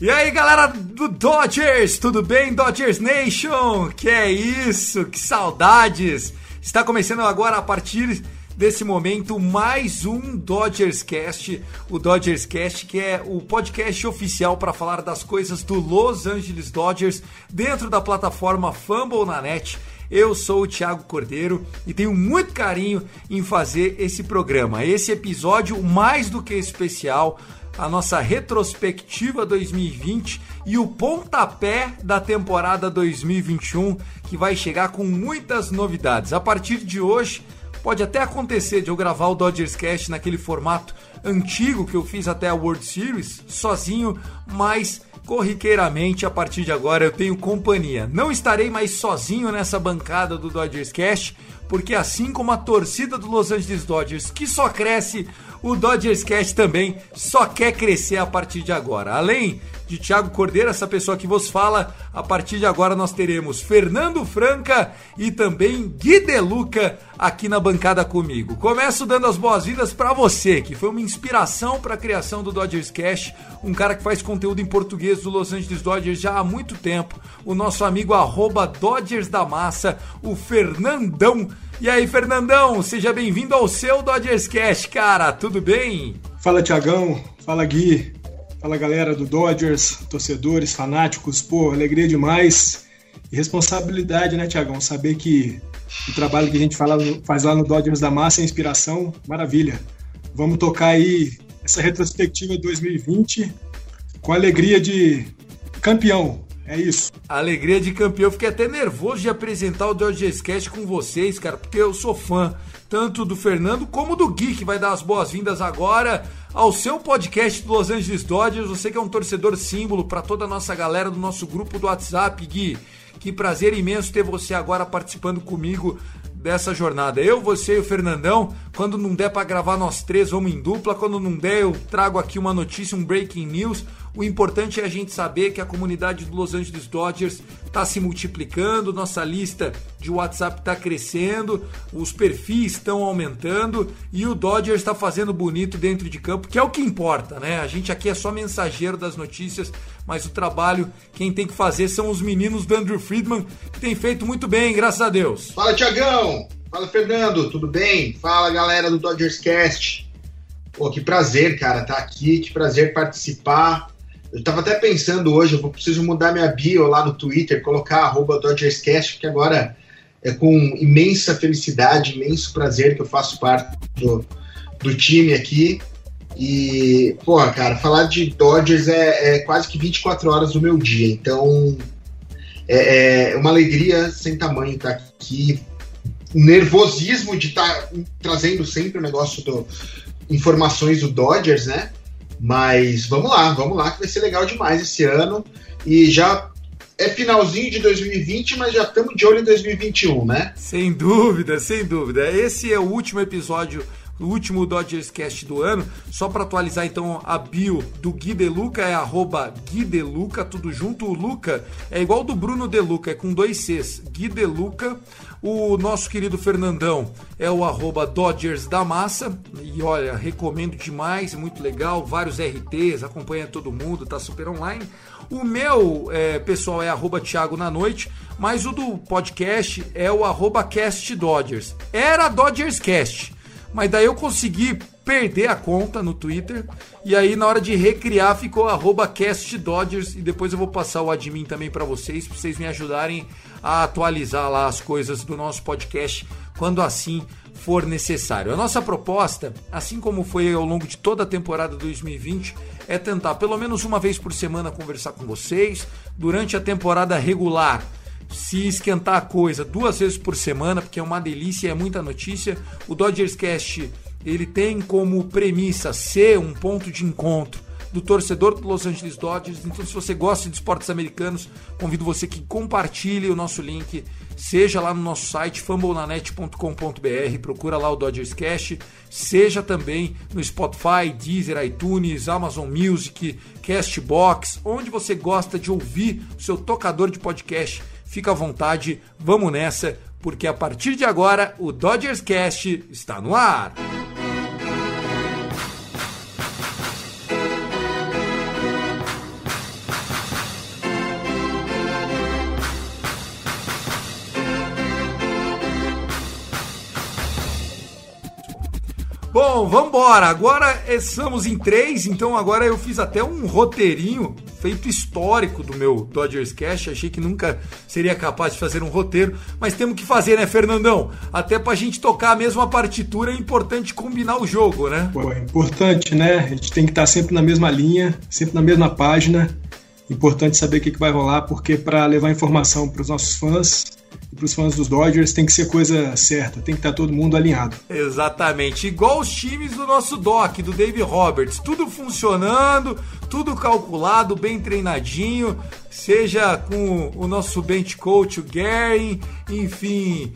E aí, galera do Dodgers, tudo bem, Dodgers Nation? Que é isso, que saudades! Está começando agora a partir desse momento mais um Dodgers Cast, o Dodgers Cast que é o podcast oficial para falar das coisas do Los Angeles Dodgers dentro da plataforma Fumble na net. Eu sou o Thiago Cordeiro e tenho muito carinho em fazer esse programa. Esse episódio mais do que especial, a nossa retrospectiva 2020 e o pontapé da temporada 2021, que vai chegar com muitas novidades. A partir de hoje, pode até acontecer de eu gravar o Dodgers Cast naquele formato antigo que eu fiz até a World Series, sozinho, mas corriqueiramente a partir de agora eu tenho companhia. Não estarei mais sozinho nessa bancada do Dodgers Cast, porque assim como a torcida do Los Angeles Dodgers, que só cresce, o Dodgers Cast também só quer crescer a partir de agora. Além de Thiago Cordeiro, essa pessoa que vos fala, a partir de agora nós teremos Fernando Franca e também Gui Deluca aqui na bancada comigo. Começo dando as boas-vindas para você, que foi uma inspiração para a criação do Dodgers Cast, um cara que faz conteúdo em português do Los Angeles Dodgers já há muito tempo, o nosso amigo arroba Dodgers da Massa, o Fernandão. E aí, Fernandão, seja bem-vindo ao seu Dodgers Cast, cara, tudo bem? Fala Tiagão, fala Gui, fala galera do Dodgers, torcedores, fanáticos, pô, alegria demais. E responsabilidade, né, Tiagão? Saber que o trabalho que a gente faz lá no Dodgers da Massa é inspiração, maravilha. Vamos tocar aí essa retrospectiva 2020 com a alegria de campeão, é isso. Alegria de campeão. Fiquei até nervoso de apresentar o Dodgers Cast com vocês, cara, porque eu sou fã tanto do Fernando como do Gui, que vai dar as boas-vindas agora ao seu podcast do Los Angeles Dodgers. Você que é um torcedor símbolo para toda a nossa galera do nosso grupo do WhatsApp, Gui. Que prazer imenso ter você agora participando comigo dessa jornada. Eu, você e o Fernandão, quando não der para gravar nós três, vamos em dupla. Quando não der, eu trago aqui uma notícia, um breaking news. O importante é a gente saber que a comunidade do Los Angeles Dodgers está se multiplicando, nossa lista de WhatsApp está crescendo, os perfis estão aumentando e o Dodgers está fazendo bonito dentro de campo, que é o que importa, né? A gente aqui é só mensageiro das notícias, mas o trabalho quem tem que fazer são os meninos do Andrew Friedman, que tem feito muito bem, graças a Deus. Fala, Tiagão! Fala, Fernando! Tudo bem? Fala, galera do Dodgers Cast! Pô, que prazer, cara, tá aqui, que prazer participar. Eu tava até pensando hoje, eu preciso mudar minha bio lá no Twitter, colocar arroba DodgersCast, porque agora é com imensa felicidade, imenso prazer que eu faço parte do, do time aqui. E, porra, cara, falar de Dodgers é, é quase que 24 horas do meu dia, então é, é uma alegria sem tamanho estar aqui. Nervosismo de estar trazendo sempre o negócio do informações do Dodgers, né? Mas vamos lá, vamos lá, que vai ser legal demais esse ano. E já é finalzinho de 2020, mas já estamos de olho em 2021, né? Sem dúvida, sem dúvida. Esse é o último episódio, o último Dodgers Cast do ano. Só para atualizar então a bio do Gui Deluca é arroba Gui Deluca, tudo junto. O Luca é igual do Bruno Deluca, é com dois Cs. Gui Deluca. O nosso querido Fernandão é o arroba Dodgers da Massa. E olha, recomendo demais, muito legal. Vários RTs, acompanha todo mundo, tá super online. O meu é, pessoal é arroba Thiago na noite, mas o do podcast é o arroba Cast Dodgers. Era Dodgers Cast, mas daí eu consegui perder a conta no Twitter e aí na hora de recriar ficou arroba Cast Dodgers e depois eu vou passar o admin também para vocês, para vocês me ajudarem a atualizar lá as coisas do nosso podcast quando assim for necessário. A nossa proposta, assim como foi ao longo de toda a temporada 2020, é tentar pelo menos uma vez por semana conversar com vocês. Durante a temporada regular, se esquentar a coisa duas vezes por semana, porque é uma delícia, é muita notícia. O Dodgers Cast ele tem como premissa ser um ponto de encontro do torcedor do Los Angeles Dodgers. Então, se você gosta de esportes americanos, convido você que compartilhe o nosso link, seja lá no nosso site fambonanet.com.br, procura lá o Dodgers Cash, seja também no Spotify, Deezer, iTunes, Amazon Music, Castbox, onde você gosta de ouvir o seu tocador de podcast. Fica à vontade, vamos nessa, porque a partir de agora o Dodgers Cast está no ar. Bom, vamos embora. Agora estamos em três, então agora eu fiz até um roteirinho feito histórico do meu Dodgers Cash. Achei que nunca seria capaz de fazer um roteiro, mas temos que fazer, né, Fernandão? Até pra gente tocar a mesma partitura é importante combinar o jogo, né? Pô, é importante, né? A gente tem que estar sempre na mesma linha, sempre na mesma página. Importante saber o que, que vai rolar, porque para levar informação para os nossos fãs e para os fãs dos Dodgers tem que ser coisa certa, tem que estar todo mundo alinhado. Exatamente, igual os times do nosso Doc, do Dave Roberts, tudo funcionando, tudo calculado, bem treinadinho, seja com o nosso bench coach, o Gary, enfim,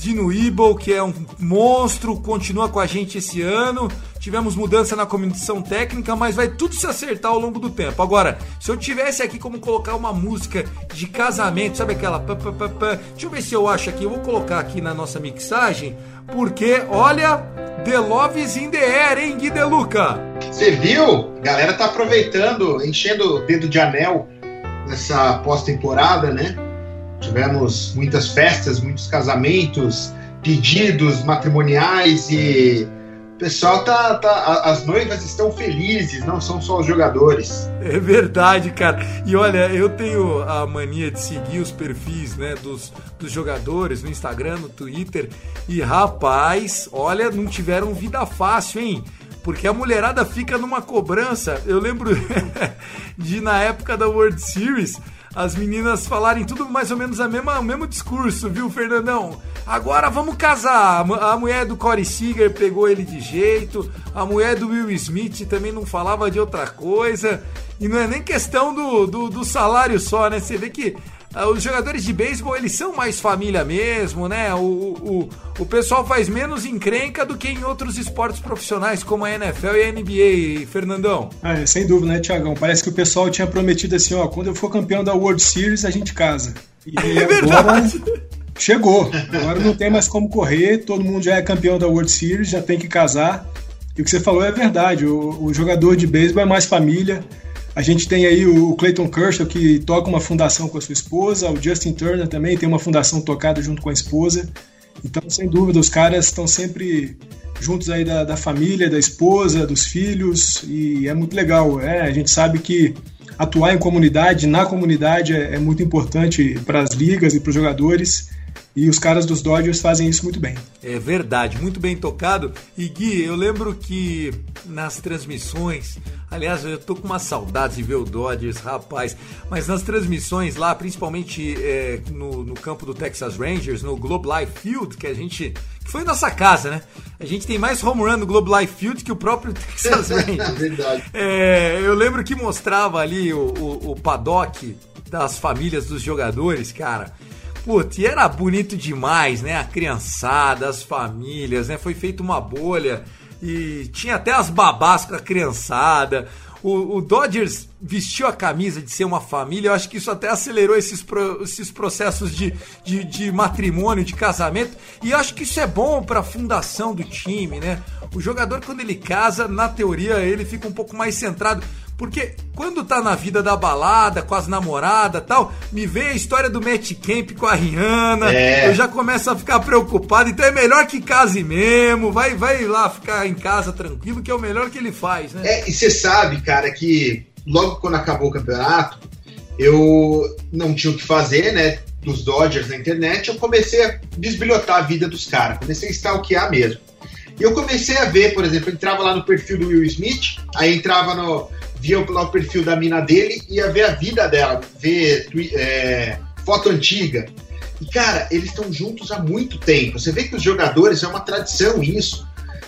Dino Ebel, que é um monstro, continua com a gente esse ano. Tivemos mudança na comissão técnica, mas vai tudo se acertar ao longo do tempo. Agora, se eu tivesse aqui como colocar uma música de casamento, sabe aquela pá, pá, pá, pá. Deixa eu ver se eu acho aqui, eu vou colocar aqui na nossa mixagem, porque olha, The Love is in the air, hein, Gui De Luca? Você viu? A galera tá aproveitando, enchendo o dedo de anel nessa pós-temporada, né? Tivemos muitas festas, muitos casamentos, pedidos matrimoniais e o pessoal tá, tá. As noivas estão felizes, não são só os jogadores. É verdade, cara. E olha, eu tenho a mania de seguir os perfis né, dos, dos jogadores no Instagram, no Twitter. E rapaz, olha, não tiveram vida fácil, hein? Porque a mulherada fica numa cobrança. Eu lembro de na época da World Series as meninas falarem tudo mais ou menos a mesma, o mesmo discurso, viu, Fernandão? Agora vamos casar. A mulher do Corey Seager pegou ele de jeito, a mulher do Will Smith também não falava de outra coisa. E não é nem questão do, do, do salário só, né? Você vê que os jogadores de beisebol eles são mais família mesmo, né? O, o, o pessoal faz menos encrenca do que em outros esportes profissionais, como a NFL e a NBA, Fernandão. É, sem dúvida, né, Tiagão? Parece que o pessoal tinha prometido assim, ó, quando eu for campeão da World Series, a gente casa. E é verdade. Chegou. Agora não tem mais como correr, todo mundo já é campeão da World Series, já tem que casar. E o que você falou é verdade, o, o jogador de beisebol é mais família, a gente tem aí o Clayton Kershaw, que toca uma fundação com a sua esposa, o Justin Turner também tem uma fundação tocada junto com a esposa. Então, sem dúvida, os caras estão sempre juntos aí da, da família, da esposa, dos filhos, e é muito legal. É, a gente sabe que atuar em comunidade, na comunidade, é, é muito importante para as ligas e para os jogadores. E os caras dos Dodgers fazem isso muito bem. É verdade, muito bem tocado. E Gui, eu lembro que nas transmissões, aliás, eu tô com uma saudade de ver o Dodgers, rapaz, mas nas transmissões lá, principalmente é, no, no, campo do Texas Rangers, no Globe Life Field, que a gente. que foi nossa casa, né? A gente tem mais home run no Globe Life Field que o próprio Texas Rangers. verdade. É, eu lembro que mostrava ali o, o, o paddock das famílias dos jogadores, cara. Putz, e era bonito demais, né? A criançada, as famílias, né? Foi feita uma bolha e tinha até as babás com a criançada. O, o, Dodgers vestiu a camisa de ser uma família, eu acho que isso até acelerou esses, pro, esses processos de, de, de, matrimônio, de casamento, e acho que isso é bom para a fundação do time, né? O jogador, quando ele casa, na teoria, ele fica um pouco mais centrado, Porque quando tá na vida da balada, com as namoradas tal, me vê a história do Matt Camp com a Rihanna, É. eu já começo a ficar preocupado. Então é melhor que case mesmo, vai, vai lá ficar em casa tranquilo, que é o melhor que ele faz, né? É, e você sabe, cara, que logo quando acabou o campeonato, eu não tinha o que fazer, né? Dos Dodgers na internet, eu comecei a desbilhotar a vida dos caras, comecei a stalkear mesmo. E eu comecei a ver, por exemplo, eu entrava lá no perfil do Will Smith, aí entrava no. Via o perfil da mina dele, ia ver a vida dela, ver é, foto antiga. E, cara, eles estão juntos há muito tempo. Você vê que os jogadores, é uma tradição isso.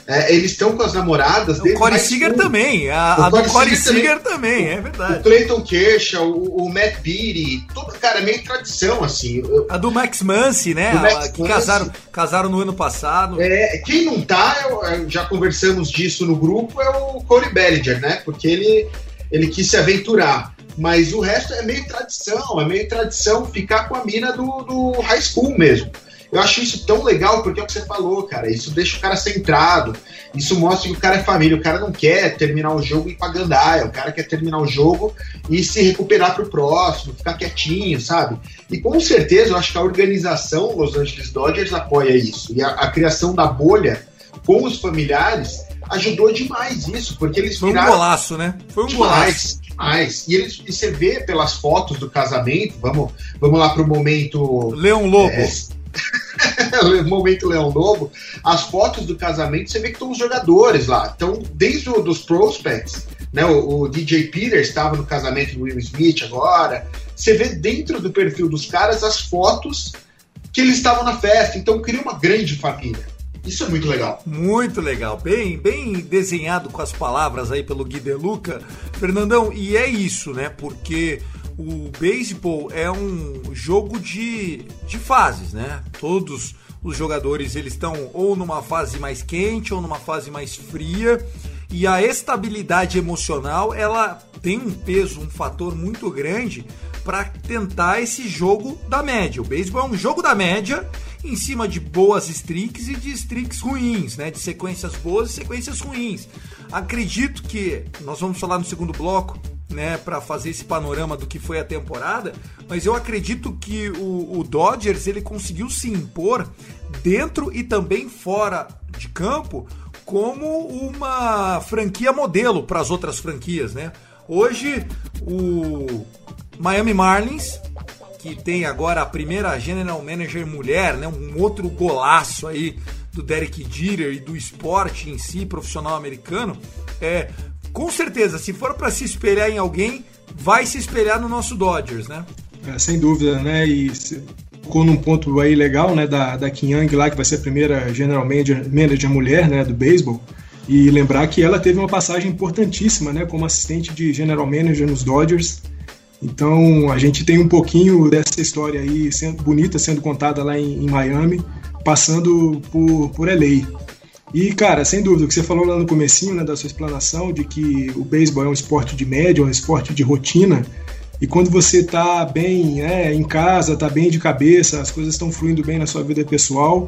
É, eles estão com as namoradas O deles. Corey Seager fundo. também, a, O a do Corey Seager Seager também, é O verdade. Clayton Kershaw, o, o Matt Beatty, todo, cara, é meio tradição, assim. A do Max Muncy, né? Max A- que Muncy. casaram, casaram no ano passado. é, quem não tá, eu- já conversamos disso no grupo, é o Corey Bellinger, né? Porque ele, ele quis se aventurar. Mas o resto é meio tradição, é meio tradição ficar com a mina do, do high school mesmo. Eu acho isso tão legal porque é o que você falou, cara. Isso deixa o cara centrado. Isso mostra que o cara é família. O cara não quer terminar o jogo e ir pra gandaia. O cara quer terminar o jogo e se recuperar pro próximo, ficar quietinho, sabe? E com certeza eu acho que a organização Los Angeles Dodgers apoia isso. E a, a criação da bolha com os familiares ajudou demais isso, porque eles Foi um golaço, né? Foi um golaço. demais, demais. E, eles, e você vê pelas fotos do casamento, vamos, vamos lá pro momento Leão Lobo. é, momento Leão Lobo, as fotos do casamento, você vê que estão os jogadores lá. Então, desde o, dos prospects, né, o, o DJ Peters estava no casamento do Will Smith agora. Você vê dentro do perfil dos caras as fotos que eles estavam na festa. Então, cria uma grande família. Isso é muito legal. Muito legal, bem, bem desenhado com as palavras aí pelo Gui De Luca. Fernandão, e é isso, né? Porque o beisebol é um jogo de, de fases, né? Todos os jogadores eles estão ou numa fase mais quente ou numa fase mais fria. E a estabilidade emocional, ela tem um peso, um fator muito grande para tentar esse jogo da média. O beisebol é um jogo da média em cima de boas streaks e de streaks ruins, né? De sequências boas e sequências ruins. Acredito que nós vamos falar no segundo bloco, né, para fazer esse panorama do que foi a temporada, mas eu acredito que o, o Dodgers ele conseguiu se impor dentro e também fora de campo como uma franquia modelo para as outras franquias, né? Hoje o Miami Marlins que tem agora a primeira general manager mulher, né? Um outro golaço aí do Derek Jeter e do esporte em si, profissional americano. É, com certeza, se for para se espelhar em alguém, vai se espelhar no nosso Dodgers, né? É, sem dúvida, né? E tocou num ponto aí legal, né? Da, da Kim Young lá, que vai ser a primeira general manager, manager mulher, né? Do beisebol. E lembrar que ela teve uma passagem importantíssima, né? Como assistente de general manager nos Dodgers. Então a gente tem um pouquinho dessa história aí sendo, bonita sendo contada lá em, em Miami, passando por, por LA. E, cara, sem dúvida, o que você falou lá no comecinho, né, da sua explanação, de que o beisebol é um esporte de média, um esporte de rotina, e quando você tá bem é, em casa, tá bem de cabeça, as coisas estão fluindo bem na sua vida pessoal,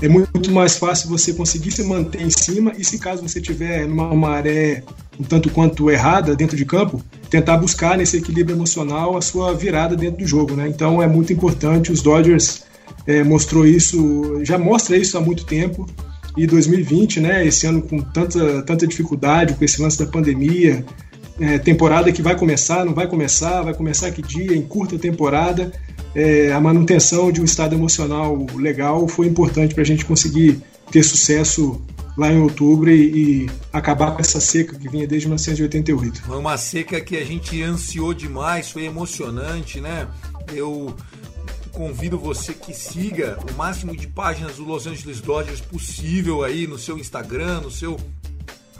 é muito mais fácil você conseguir se manter em cima e se caso você tiver numa maré um tanto quanto errada dentro de campo, tentar buscar nesse equilíbrio emocional a sua virada dentro do jogo, né? Então é muito importante, os Dodgers é, mostrou isso, já mostra isso há muito tempo, e 2020, né, esse ano com tanta, tanta dificuldade, com esse lance da pandemia, é, temporada que vai começar, não vai começar, vai começar que dia, em curta temporada, é, a manutenção de um estado emocional legal foi importante para a gente conseguir ter sucesso lá em outubro e, e, acabar com essa seca que vinha desde 1988. Foi uma seca que a gente ansiou demais, foi emocionante, né? Eu convido você que siga o máximo de páginas do Los Angeles Dodgers possível aí no seu Instagram, no seu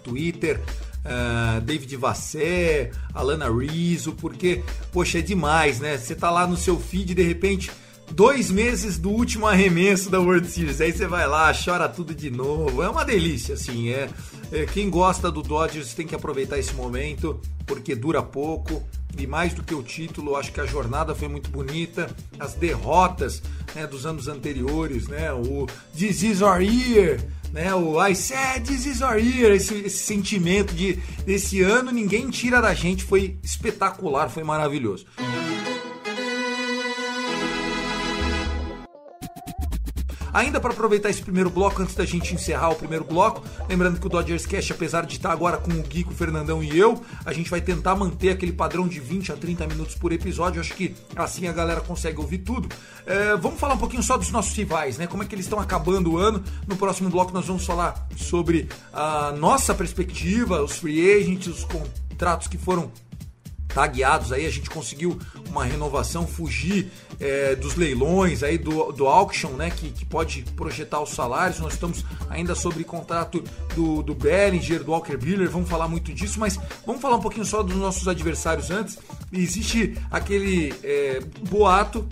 Twitter. Uh, David Vassé, Alana Rizzo, porque, poxa, é demais, né? Você tá lá no seu feed de repente dois meses do último arremesso da World Series. Aí você vai lá, chora tudo de novo. É uma delícia, assim. É, é, quem gosta do Dodgers tem que aproveitar esse momento porque dura pouco. E mais do que o título, acho que a jornada foi muito bonita, as derrotas né, dos anos anteriores, né, o This is our year, né, o I said this is our year, esse, esse sentimento de desse ano ninguém tira da gente, foi espetacular, foi maravilhoso. Ainda para aproveitar esse primeiro bloco, antes da gente encerrar o primeiro bloco, lembrando que o Dodgers Cash, apesar de estar agora com o Gui, com o Fernandão e eu, a gente vai tentar manter aquele padrão de 20 a 30 minutos por episódio. Acho que assim a galera consegue ouvir tudo. É, vamos falar um pouquinho só dos nossos rivais, né? Como é que eles estão acabando o ano. No próximo bloco nós vamos falar sobre a nossa perspectiva, os free agents, os contratos que foram tagueados aí, a gente conseguiu uma renovação, fugir é, dos leilões aí do, do auction, né, que, que pode projetar os salários. Nós estamos ainda sobre contrato do, do Bellinger, do Walker Buehler, vamos falar muito disso, mas vamos falar um pouquinho só dos nossos adversários antes. Existe aquele é, boato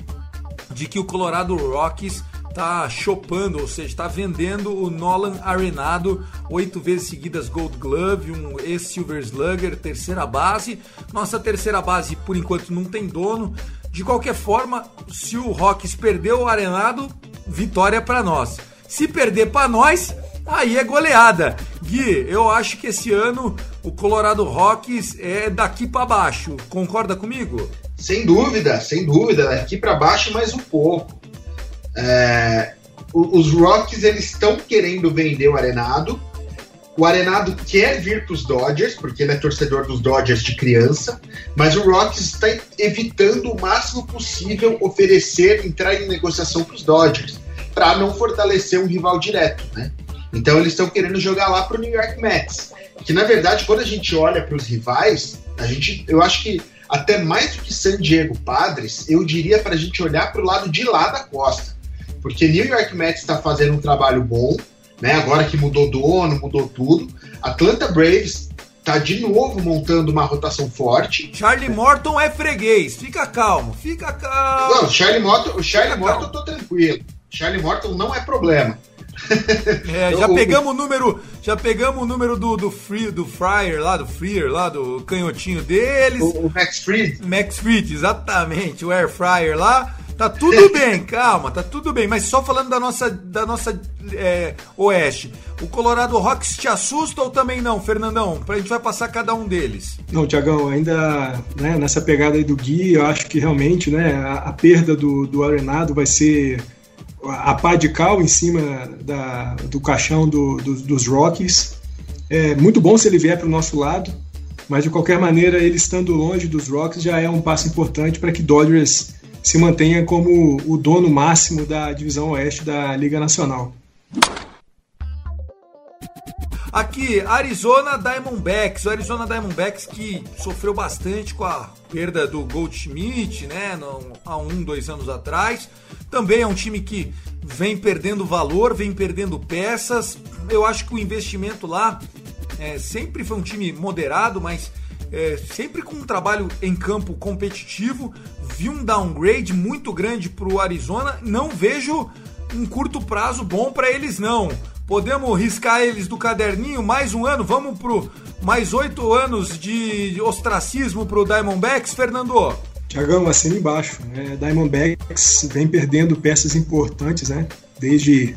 de que o Colorado Rockies tá chopando, ou seja, está vendendo o Nolan Arenado, oito vezes seguidas Gold Glove, um ex-Silver Slugger, terceira base. Nossa terceira base, por enquanto, não tem dono. De qualquer forma, se o Rocks perdeu o Arenado, vitória para nós. Se perder para nós, aí é goleada. Gui, eu acho que esse ano o Colorado Rocks é daqui para baixo. Concorda comigo? Sem dúvida, sem dúvida. Daqui para baixo mais um pouco. É, os Rockies eles estão querendo vender o Arenado. O Arenado quer vir para os Dodgers, porque ele é torcedor dos Dodgers de criança, mas o Rockies está evitando o máximo possível oferecer, entrar em negociação para os Dodgers, para não fortalecer um rival direto, né? Então eles estão querendo jogar lá para o New York Mets. Que na verdade, quando a gente olha para os rivais, a gente, eu acho que até mais do que San Diego Padres, eu diria para a gente olhar para o lado de lá da costa porque New York Mets está fazendo um trabalho bom, né? Agora que mudou dono, mudou tudo. Atlanta Braves tá de novo montando uma rotação forte. Charlie Morton é freguês, fica calmo, fica calmo. Não, o Charlie Morton, o Charlie Morton eu tô tranquilo. Charlie Morton não é problema. É, já pegamos o número, já pegamos o número do do Free, do Fryer lá, do Freer lá, do canhotinho deles. O, o Max Fried. Max Fried, exatamente, o Air Fryer lá. Tá tudo bem, calma, tá tudo bem. Mas só falando da nossa, da nossa é, Oeste, o Colorado Rocks te assusta ou também não, Fernandão? A gente vai passar cada um deles. Não, Tiagão, ainda né, nessa pegada aí do Gui, eu acho que realmente né, a, a perda do, do Arenado vai ser a pá de cal em cima da, do caixão do, do, dos Rockies. É muito bom se ele vier para o nosso lado, mas de qualquer maneira, ele estando longe dos Rockies já é um passo importante para que Dodgers se mantenha como o dono máximo da divisão oeste da Liga Nacional. Aqui, Arizona Diamondbacks. O Arizona Diamondbacks que sofreu bastante com a perda do Goldschmidt, né? há um, dois anos atrás. Também é um time que vem perdendo valor, vem perdendo peças. Eu acho que o investimento lá é, sempre foi um time moderado, mas é, sempre com um trabalho em campo competitivo. Vi um downgrade muito grande para o Arizona. Não vejo um curto prazo bom para eles, não. Podemos riscar eles do caderninho mais um ano? Vamos pro mais oito anos de ostracismo pro Diamondbacks, Fernando? Tiagão, assina embaixo. Né? Diamondbacks vem perdendo peças importantes, né? Desde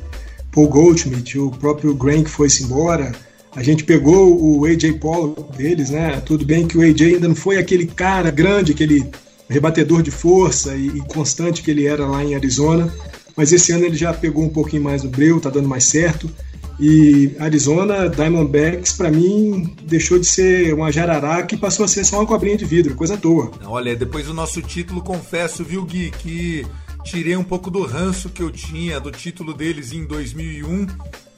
Paul Goldschmidt, o próprio Grant foi-se embora, a gente pegou o AJ Pollock deles, né? Tudo bem que o AJ ainda não foi aquele cara grande, aquele rebatedor de força e, e constante que ele era lá em Arizona, mas esse ano ele já pegou um pouquinho mais o breu, tá dando mais certo. E Arizona, Diamondbacks, para mim, deixou de ser uma jararaca e passou a ser só uma cobrinha de vidro, coisa à toa. Olha, depois do nosso título, confesso, viu, Gui, que tirei um pouco do ranço que eu tinha do título deles em 2001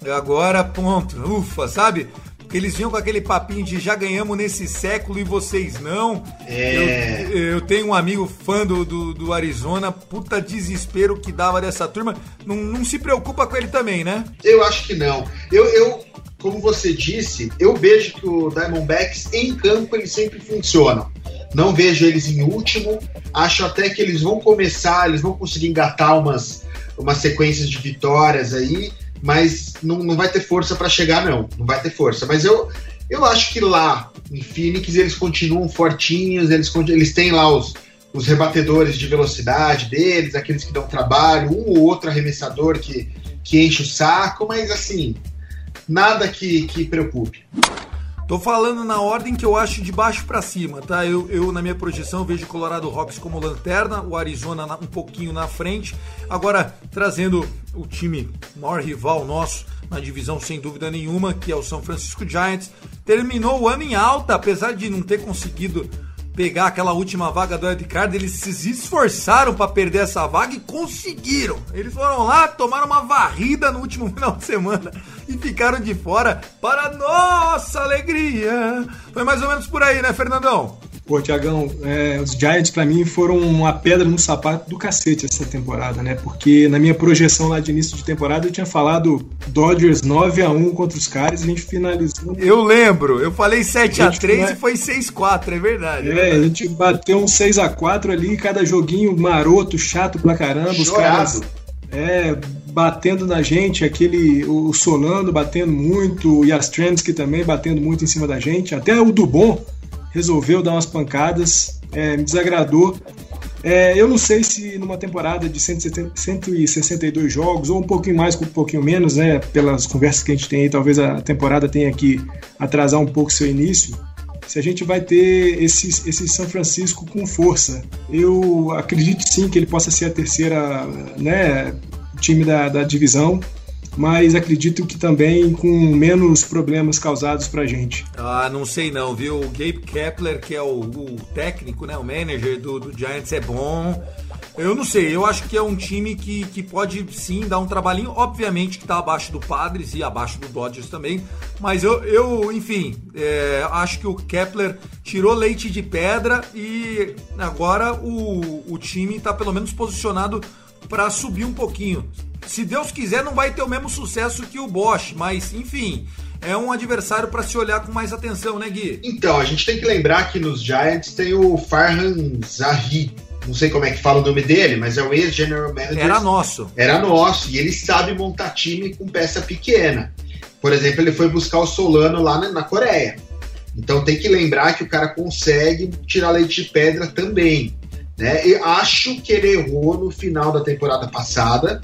Agora, ponto. Ufa, sabe? Eles vinham com aquele papinho de já ganhamos nesse século e vocês não. É. Eu, eu tenho um amigo fã do, do, do, Arizona, puta desespero que dava dessa turma. Não, não se preocupa com ele também, né? Eu acho que não. Eu, eu, como você disse, eu vejo que o Diamondbacks em campo eles sempre funcionam. Não vejo eles em último. Acho até que eles vão começar, eles vão conseguir engatar umas, umas sequências de vitórias aí mas não, não vai ter força para chegar, não. Não vai ter força. Mas eu, eu acho que lá, em Phoenix eles continuam fortinhos, eles, eles têm lá os, os rebatedores de velocidade deles, aqueles que dão trabalho, um ou outro arremessador que, que enche o saco, mas assim, nada que, que preocupe. Tô falando na ordem que eu acho de baixo para cima, tá? Eu, eu, na minha projeção, vejo Colorado Rocks como lanterna, o Arizona um pouquinho na frente. Agora, trazendo o time maior rival nosso na divisão, sem dúvida nenhuma, que é o São Francisco Giants. Terminou o ano em alta, apesar de não ter conseguido pegar aquela última vaga do Ed Card, eles se esforçaram para perder essa vaga e conseguiram. Eles foram lá, tomaram uma varrida no último final de semana e ficaram de fora para nossa alegria. Foi mais ou menos por aí, né, Fernandão? Pô, Tiagão, é, os Giants para mim foram uma pedra no sapato do cacete essa temporada, né? Porque na minha projeção lá de início de temporada eu tinha falado Dodgers 9 a 1 contra os caras e a gente finalizou. Eu lembro, eu falei 7 a, a 3 e foi 6 a 4, é verdade. É, é a gente bateu um 6 a 4 ali, cada joguinho maroto, chato pra caramba, Chorado. os caras é, batendo na gente, aquele o Solano batendo muito, o Yastrzemski também batendo muito em cima da gente, até o Dubon resolveu dar umas pancadas, é, me desagradou. É, eu não sei se numa temporada de 170, 162 jogos, ou um pouquinho mais, um pouquinho menos, né, pelas conversas que a gente tem aí, talvez a temporada tenha que atrasar um pouco seu início, se a gente vai ter esse, esse São Francisco com força. Eu acredito sim que ele possa ser a terceira né, time da, da divisão mas acredito que também com menos problemas causados pra gente. Ah, não sei não, viu? O Gabe Kepler, que é o, o técnico, né, o manager do, do Giants, é bom. Eu não sei, eu acho que é um time que, que pode sim dar um trabalhinho, obviamente que está abaixo do Padres e abaixo do Dodgers também, mas eu, eu enfim, é, acho que o Kepler tirou leite de pedra e agora o, o time está pelo menos posicionado para subir um pouquinho se Deus quiser, não vai ter o mesmo sucesso que o Bosch, mas enfim, é um adversário para se olhar com mais atenção, né, Gui? Então, a gente tem que lembrar que nos Giants tem o Farhan Zahi. Não sei como é que fala o nome dele, mas é o ex-general manager. Era nosso. Era nosso. E ele sabe montar time com peça pequena. Por exemplo, ele foi buscar o Solano lá na, na Coreia. Então tem que lembrar que o cara consegue tirar leite de pedra também. Né? E acho que ele errou no final da temporada passada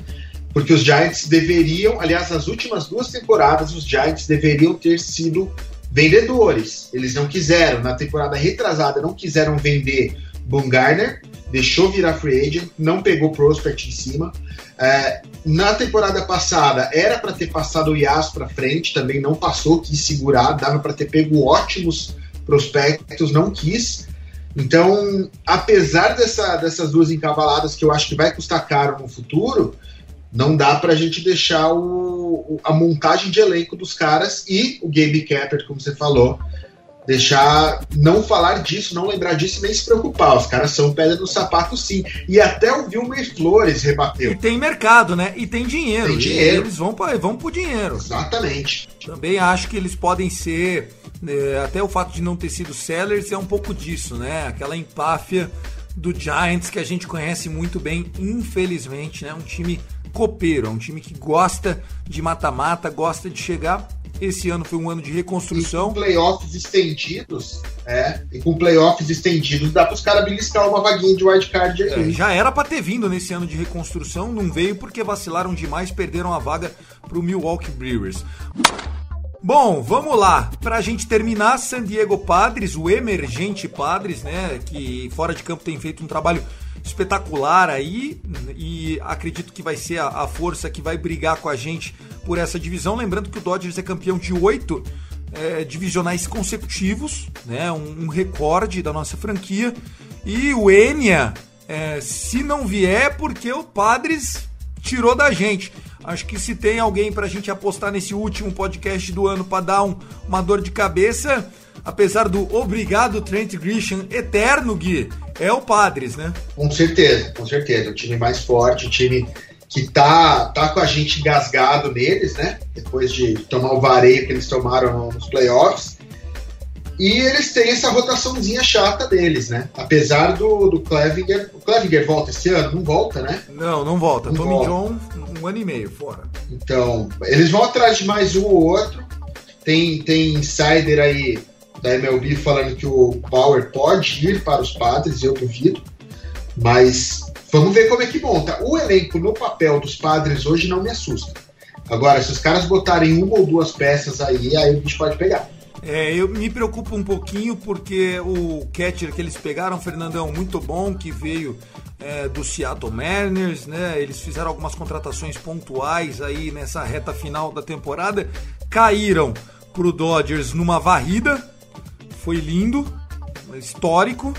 porque os Giants deveriam, aliás, nas últimas duas temporadas, os Giants deveriam ter sido vendedores. Eles não quiseram, na temporada retrasada, não quiseram vender Bumgarner, deixou virar free agent, não pegou prospect em cima. É, na temporada passada era para ter passado o Yas para frente, também não passou, quis segurar, dava para ter pego ótimos prospectos, não quis. Então, apesar dessa, dessas duas encavaladas que eu acho que vai custar caro no futuro, não dá para a gente deixar o, a montagem de elenco dos caras e o Gabe Capper, como você falou, deixar não falar disso, não lembrar disso nem se preocupar. Os caras são pedra no sapato, sim. E até o Vilmer Flores rebateu. E tem mercado, né? E tem dinheiro. Tem dinheiro. eles vão, pra, vão pro dinheiro. Exatamente. Também acho que eles podem ser. É, até o fato de não ter sido sellers é um pouco disso, né? Aquela empáfia do Giants que a gente conhece muito bem, infelizmente, né? Um time copeiro, é um time que gosta de mata-mata, gosta de chegar. Esse ano foi um ano de reconstrução. E com playoffs estendidos, é, e com playoffs estendidos, dá para os caras beliscar uma vaguinha de wildcard aqui. É, já era para ter vindo nesse ano de reconstrução, não veio porque vacilaram demais, perderam a vaga para o Milwaukee Brewers. Bom, vamos lá. Para a gente terminar, San Diego Padres, o emergente Padres, né, que fora de campo tem feito um trabalho espetacular aí e acredito que vai ser a, a, força que vai brigar com a gente por essa divisão. Lembrando que o Dodgers é campeão de oito é, divisionais consecutivos, né? Um, um, recorde da nossa franquia. E o Enia, é, se não vier, é porque o Padres tirou da gente. Acho que se tem alguém para a gente apostar nesse último podcast do ano para dar um, uma dor de cabeça, apesar do obrigado Trent Grisham eterno, Gui, é o Padres, né? Com certeza, com certeza. O time mais forte, o time que tá, tá com a gente engasgado neles, né? Depois de tomar o vareio que eles tomaram nos playoffs. E eles têm essa rotaçãozinha chata deles, né? Apesar do, do Clevinger. O Clevinger volta esse ano? Não volta, né? Não, não volta. Não Tommy volta. John, um ano e meio fora. Então, eles vão atrás de mais um ou outro. Tem, tem insider aí da MLB falando que o Bauer pode ir para os Padres, eu duvido. Mas vamos ver como é que monta. O elenco no papel dos Padres hoje não me assusta. Agora, se os caras botarem uma ou duas peças aí, aí o bicho pode pegar. É, eu me preocupo um pouquinho porque o catcher que eles pegaram, Fernandão, muito bom, que veio é, do Seattle Mariners, né? Eles fizeram algumas contratações pontuais aí nessa reta final da temporada, caíram pro Dodgers numa varrida, foi lindo, histórico.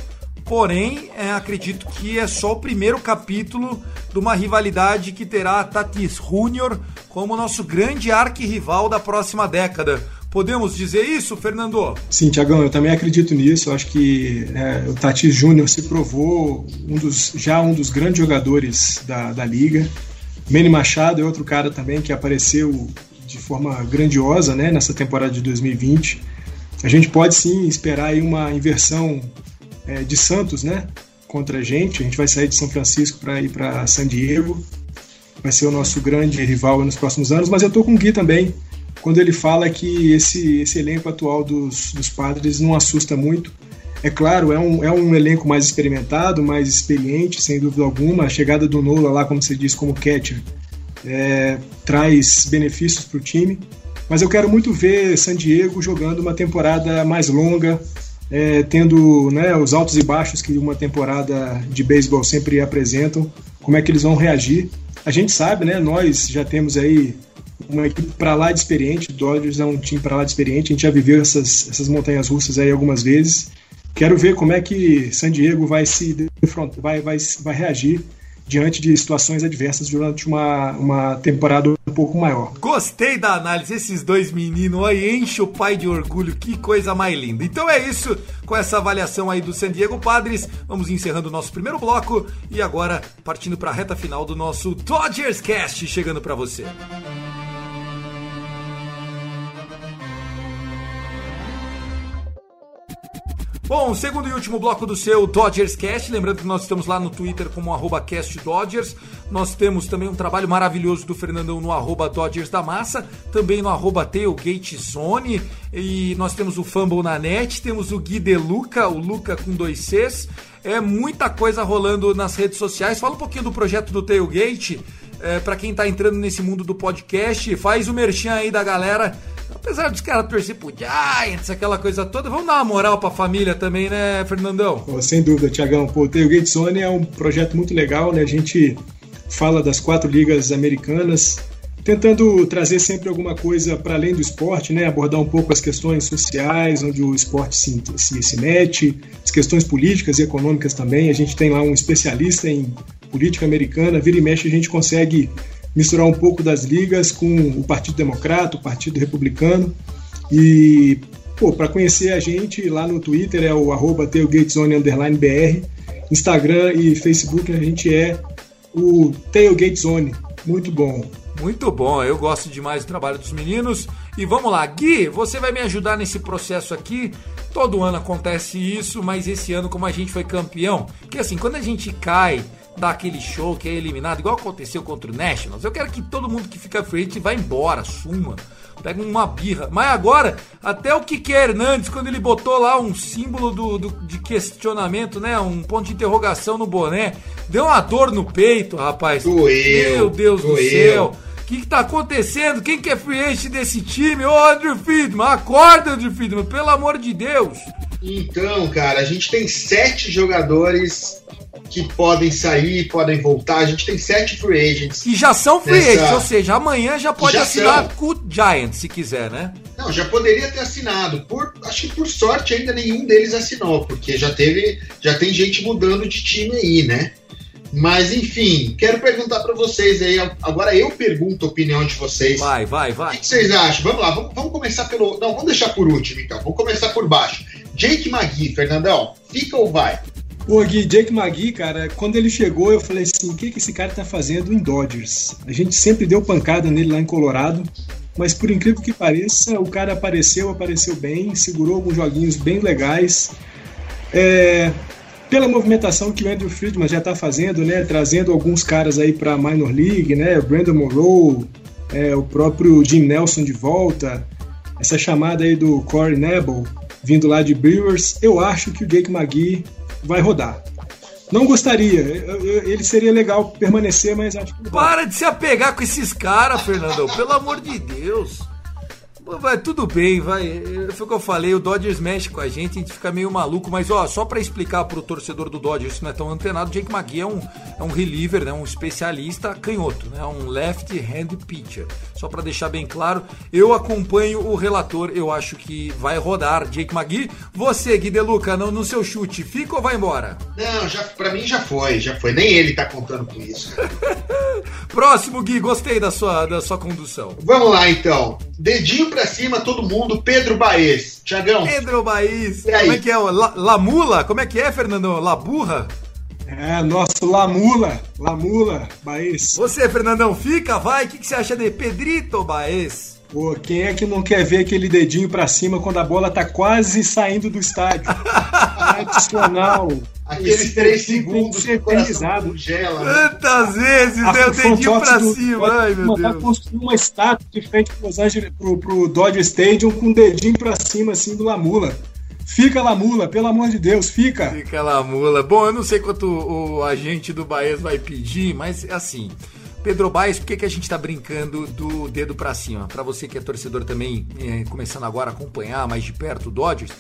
Porém, é, acredito que é só o primeiro capítulo de uma rivalidade que terá Tatis Júnior como nosso grande arquirrival da próxima década. Podemos dizer isso, Fernando? Sim, Tiagão, eu também acredito nisso. Eu acho que é, o Tatis Júnior se provou um dos, já um dos grandes jogadores da, da liga. Manny Machado é outro cara também que apareceu de forma grandiosa né, nessa temporada de 2020. A gente pode sim esperar aí uma inversão é, de Santos, né? Contra a gente. A gente vai sair de São Francisco para ir para San Diego. Vai ser o nosso grande rival nos próximos anos. Mas eu tô com o Gui também, quando ele fala que esse, esse elenco atual dos, dos padres não assusta muito. É claro, é um, é um elenco mais experimentado, mais experiente, sem dúvida alguma. A chegada do Nola lá, como você disse, como catcher, é, traz benefícios para o time. Mas eu quero muito ver San Diego jogando uma temporada mais longa, é, tendo né, os altos e baixos que uma temporada de beisebol sempre apresentam, como é que eles vão reagir. A gente sabe, né, nós já temos aí uma equipe para lá de experiente, o Dodgers é um time para lá de experiente, a gente já viveu essas, essas montanhas russas aí algumas vezes. Quero ver como é que San Diego vai se vai, vai, vai reagir diante de situações adversas durante uma, uma temporada um pouco maior. Gostei da análise, esses dois meninos aí enche o pai de orgulho, que coisa mais linda. Então é isso, com essa avaliação aí do San Diego Padres, vamos encerrando o nosso primeiro bloco e agora partindo para a reta final do nosso Dodgers Cast chegando para você. Bom, segundo e último bloco do seu Dodgers Cast, lembrando que nós estamos lá no Twitter como arroba CastDodgers, nós temos também um trabalho maravilhoso do Fernandão no arroba Dodgers da Massa, também no arroba TailgateZone, e nós temos o Fumble na net, temos o Gui De Luca, o Luca com dois Cs, é muita coisa rolando nas redes sociais, fala um pouquinho do projeto do Tailgate, é, para quem tá entrando nesse mundo do podcast, faz o merchan aí da galera Apesar dos caras torcer pro Giants, aquela coisa toda, vamos dar uma moral pra família também, né, Fernandão? Sem dúvida, Tiagão. O Tailgate Zone é um projeto muito legal, né? A gente fala das quatro ligas americanas, tentando trazer sempre alguma coisa para além do esporte, né? Abordar um pouco as questões sociais, onde o esporte se, se, se mete, as questões políticas e econômicas também. A gente tem lá um especialista em política americana, vira e mexe a gente consegue misturar um pouco das ligas com o Partido Democrata, o Partido Republicano. E, pô, para conhecer a gente, lá no Twitter é o arroba tailgatezone_br, Instagram e Facebook a gente é o Tailgatezone. Muito bom. Muito bom, eu gosto demais do trabalho dos meninos. E vamos lá, Gui, você vai me ajudar nesse processo aqui. Todo ano acontece isso, mas esse ano, como a gente foi campeão, porque assim, quando a gente cai dar aquele show que é eliminado, igual aconteceu contra o Nationals. Eu quero que todo mundo que fica frente vá embora, suma. Pega uma birra. Mas agora, até o Kike Hernandes, quando ele botou lá um símbolo do, do, de questionamento, né? Um ponto de interrogação no boné, deu uma dor no peito, rapaz. Doeu, Meu Deus doeu. do céu. O que, que tá acontecendo? Quem que é free agent desse time? Ô, Andrew Friedman, acorda, Andrew Friedman, pelo amor de Deus. Então, cara, a gente tem sete jogadores que podem sair, podem voltar. A gente tem sete free agents. Que já são free Nessa- agents, ou seja, amanhã já pode Já assinar são. com o Giants, se quiser, né? Não, já poderia ter assinado. Por, acho que por sorte ainda nenhum deles assinou, porque já teve, já tem gente mudando de time aí, né? Mas enfim, quero perguntar pra vocês aí. Agora eu pergunto a opinião de vocês. Vai, vai, O vai. que que vocês acham? Vamos lá, vamos, vamos começar pelo. Não, vamos deixar por último então. Vamos começar por baixo. Jake McGee, Fernandão, fica ou vai? Pô, Gui, Jake McGee, cara, quando ele chegou, eu falei assim: o que, que esse cara tá fazendo em Dodgers? A gente sempre deu pancada nele lá em Colorado, mas por incrível que pareça, o cara apareceu, apareceu bem, segurou alguns joguinhos bem legais. É, pela movimentação que o Andrew Friedman já tá fazendo, né, trazendo alguns caras aí pra Minor League, né, Brandon Monroe, é, o próprio Jim Nelson de volta, essa chamada aí do Corey Nebel, vindo lá de Brewers. Eu acho que o Jake McGee vai rodar. Não gostaria, ele seria legal permanecer, mas acho que. Para de se apegar com esses caras, Fernandão, pelo amor de Deus. Vai, tudo bem, vai. Foi o que eu falei, o Dodgers mexe com a gente, a gente fica meio maluco, mas ó, só para explicar pro torcedor do Dodgers que não é tão antenado, Jake McGee é um, é um reliever, né, um especialista canhoto, né, um left-hand pitcher. Só para deixar bem claro, eu acompanho o relator, eu acho que vai rodar Jake McGee. Você, Gui Deluca, no, no seu chute, fica ou vai embora? Não, já, pra mim já foi, já foi. Nem ele tá contando com isso. Próximo, Gui, gostei da sua, da sua condução. Vamos lá então. Dedinho pra cima, todo mundo. Pedro Baez. Tiagão. Pedro Baez. Como é que é? La, Lamula? Como é que é, Fernando? La Burra? É, nosso Lamula. Lamula, Baez. Você, Fernandão, fica, vai. O que, que você acha de Pedrito Baez? Pô, quem é que não quer ver aquele dedinho pra cima quando a bola tá quase saindo do estádio? Adicional. Aqueles três segundos que o coração congela. Né? Quantas vezes, né? O dedinho pra do, cima. Ai, meu Deus. construir uma estátua de frente pro, Los Angeles, pro, pro Dodger Stadium com o dedinho pra cima, assim, do Lamula. Fica Lamula, pelo amor de Deus, fica. Fica Lamula. Bom, eu não sei quanto o agente do Baez vai pedir, mas é assim. Pedro Baez, por que, que a gente está brincando do dedo para cima? Para você que é torcedor também, é, começando agora a acompanhar mais de perto o Dodgers,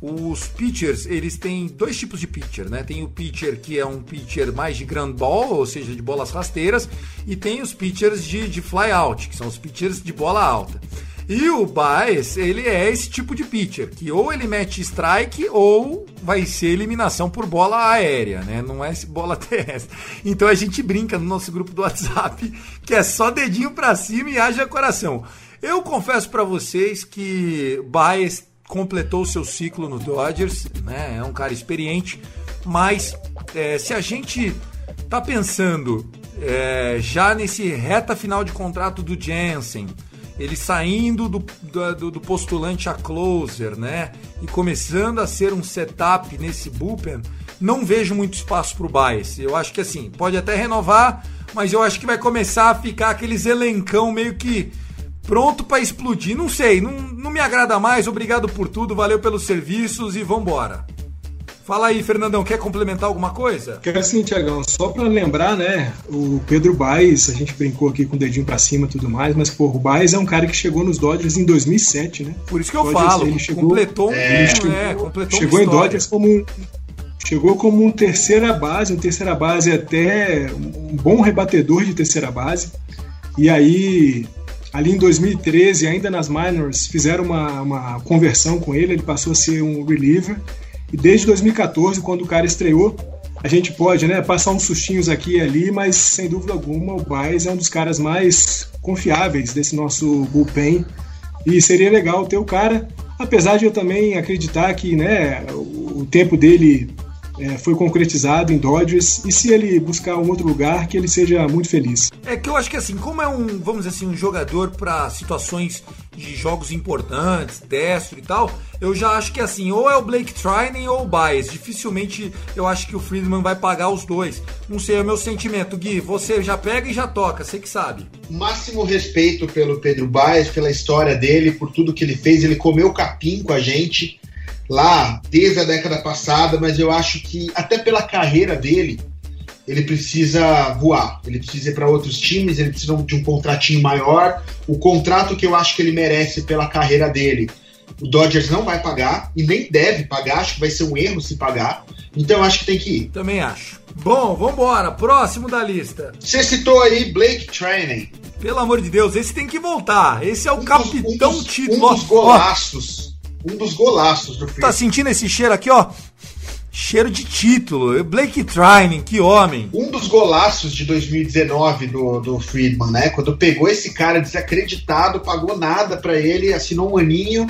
os pitchers, eles têm dois tipos de pitcher, né? Tem o pitcher que é um pitcher mais de ground ball, ou seja, de bolas rasteiras, e tem os pitchers de, de fly out, que são os pitchers de bola alta. E o Baez, ele é esse tipo de pitcher, que ou ele mete strike ou vai ser eliminação por bola aérea, né? Não é bola terrestre. Então a gente brinca no nosso grupo do WhatsApp que é só dedinho para cima e haja coração. Eu confesso para vocês que Baez completou seu ciclo no Dodgers, né? É um cara experiente, mas é, se a gente tá pensando é, já nesse reta final de contrato do Jensen, ele saindo do, do, do, postulante a closer, né? E começando a ser um setup nesse bullpen, não vejo muito espaço para o Baez. Eu acho que assim, pode até renovar, mas eu acho que vai começar a ficar aqueles elencão meio que pronto para explodir. Não sei, não, não me agrada mais. Obrigado por tudo, valeu pelos serviços e vambora. Fala aí, Fernandão, quer complementar alguma coisa? Quero sim, Tiagão. Só para lembrar, né? O Pedro Baez, a gente brincou aqui com o dedinho para cima e tudo mais, mas, pô, o Baez é um cara que chegou nos Dodgers em 2007, né? Por isso que eu Dodgers, falo, ele chegou, completou, é, chegou, é, completou chegou em Dodgers como um, chegou como um terceira base, um terceira base até um bom rebatedor de terceira base. E aí, ali em 2013, ainda nas minors, fizeram uma, uma conversão com ele, ele passou a ser um reliever. E desde 2014, quando o cara estreou, a gente pode né, passar uns sustinhos aqui e ali, mas sem dúvida alguma o Baez é um dos caras mais confiáveis desse nosso bullpen. E seria legal ter o cara, apesar de eu também acreditar que né, o tempo dele é, foi concretizado em Dodgers e se ele buscar um outro lugar, que ele seja muito feliz. É que eu acho que assim, como é um, vamos dizer assim, um jogador para situações de jogos importantes, destro e tal, eu já acho que assim, ou é o Blake Trinan ou o Baez. Dificilmente eu acho que o Friedman vai pagar os dois. Não sei, é o meu sentimento. Gui, você já pega e já toca, você que sabe. Máximo respeito pelo Pedro Baez, pela história dele, por tudo que ele fez. Ele comeu capim com a gente lá desde a década passada, mas eu acho que até pela carreira dele, ele precisa voar, ele precisa ir para outros times, ele precisa de um contratinho maior. O contrato que eu acho que ele merece pela carreira dele, o Dodgers não vai pagar e nem deve pagar, acho que vai ser um erro se pagar. Então eu acho que tem que ir. Também acho. Bom, vambora, próximo da lista. Você citou aí Blake Training. Pelo amor de Deus, esse tem que voltar. Esse é o um capitão dos, um título. Um dos golaços um dos golaços do Tá sentindo esse cheiro aqui, ó? Cheiro de título. Blake Trining, que homem. Um dos golaços de 2019 do, do Friedman, né? Quando pegou esse cara desacreditado, pagou nada para ele, assinou um aninho.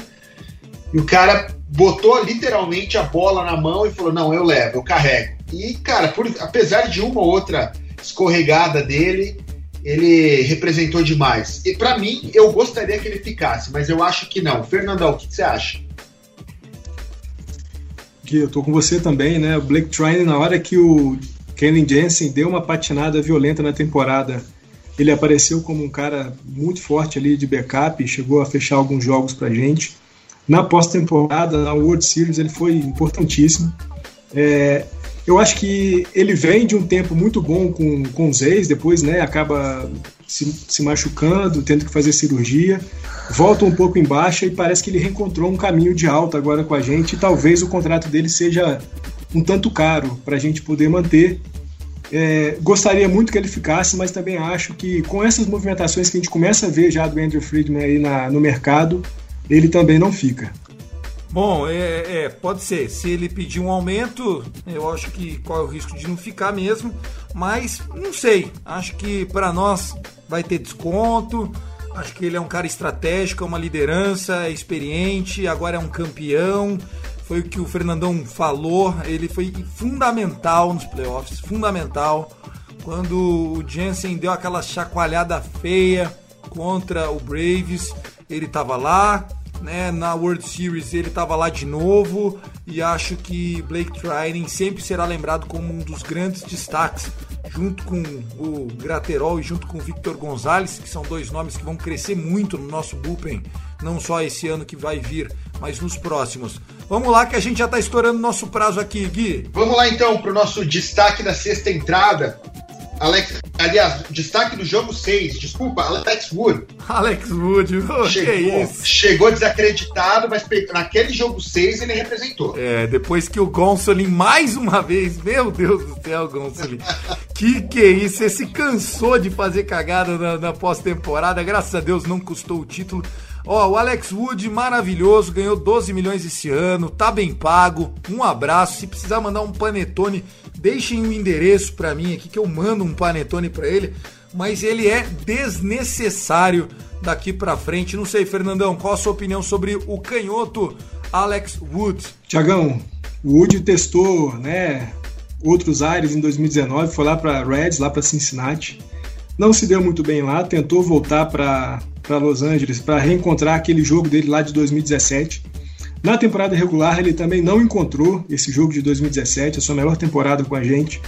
E o cara botou literalmente a bola na mão e falou: Não, eu levo, eu carrego. E, cara, por, apesar de uma ou outra escorregada dele, ele representou demais. E para mim, eu gostaria que ele ficasse, mas eu acho que não. Fernandão, o que, você acha? Que eu tô com você também, né? O Blake Trine, na hora que o Kenley Jensen deu uma patinada violenta na temporada, ele apareceu como um cara muito forte ali de backup, chegou a fechar alguns jogos pra gente. na pós-temporada, na World Series, ele foi importantíssimo. É, eu acho que ele vem de um tempo muito bom com, com os ex, depois né, acaba se, se machucando, tendo que fazer cirurgia, volta um pouco em baixa e parece que ele reencontrou um caminho de alta agora com a gente. E talvez o contrato dele seja um tanto caro para a gente poder manter. É, gostaria muito que ele ficasse, mas também acho que com essas movimentações que a gente começa a ver já do Andrew Friedman aí na, no mercado, ele também não fica. Bom, é, é, pode ser. Se ele pedir um aumento, eu acho que corre o risco de não ficar mesmo. Mas não sei. Acho que para nós vai ter desconto. Acho que ele é um cara estratégico, é uma liderança, é experiente, agora é um campeão. Foi o que o Fernandão falou. Ele foi fundamental nos playoffs, fundamental. Quando o Jensen deu aquela chacoalhada feia contra o Braves, ele estava lá né? Na World Series ele estava lá de novo e acho que Blake Trinan sempre será lembrado como um dos grandes destaques, junto com o Graterol e junto com o Victor Gonzalez, que são dois nomes que vão crescer muito no nosso bullpen, não só esse ano que vai vir, mas nos próximos. Vamos lá que a gente já está estourando nosso prazo aqui, Gui. Vamos lá então para o nosso destaque da sexta entrada. Alex, aliás, destaque do jogo 6, desculpa, Alex Wood. Alex Wood, oh, chegou, chegou desacreditado, mas naquele jogo 6 ele representou. É, depois que o Gonsolin mais uma vez, meu Deus do céu, Gonsolin. que que é isso? Você se cansou de fazer cagada na, na pós-temporada, graças a Deus não custou o título. Ó, o Alex Wood, maravilhoso, ganhou 12 milhões esse ano, tá bem pago. Um abraço. Se precisar mandar um panetone Deixem o um endereço para mim aqui que eu mando um panetone para ele, mas ele é desnecessário daqui para frente. Não sei, Fernandão, qual a sua opinião sobre o canhoto Alex Wood? Tiagão, o Wood testou, né, outros ares em 2019, foi lá para Reds, lá para Cincinnati. Não se deu muito bem lá, tentou voltar para Los Angeles para reencontrar aquele jogo dele lá de 2017 na temporada regular, ele também não encontrou esse jogo de 2017, a sua melhor temporada com a gente.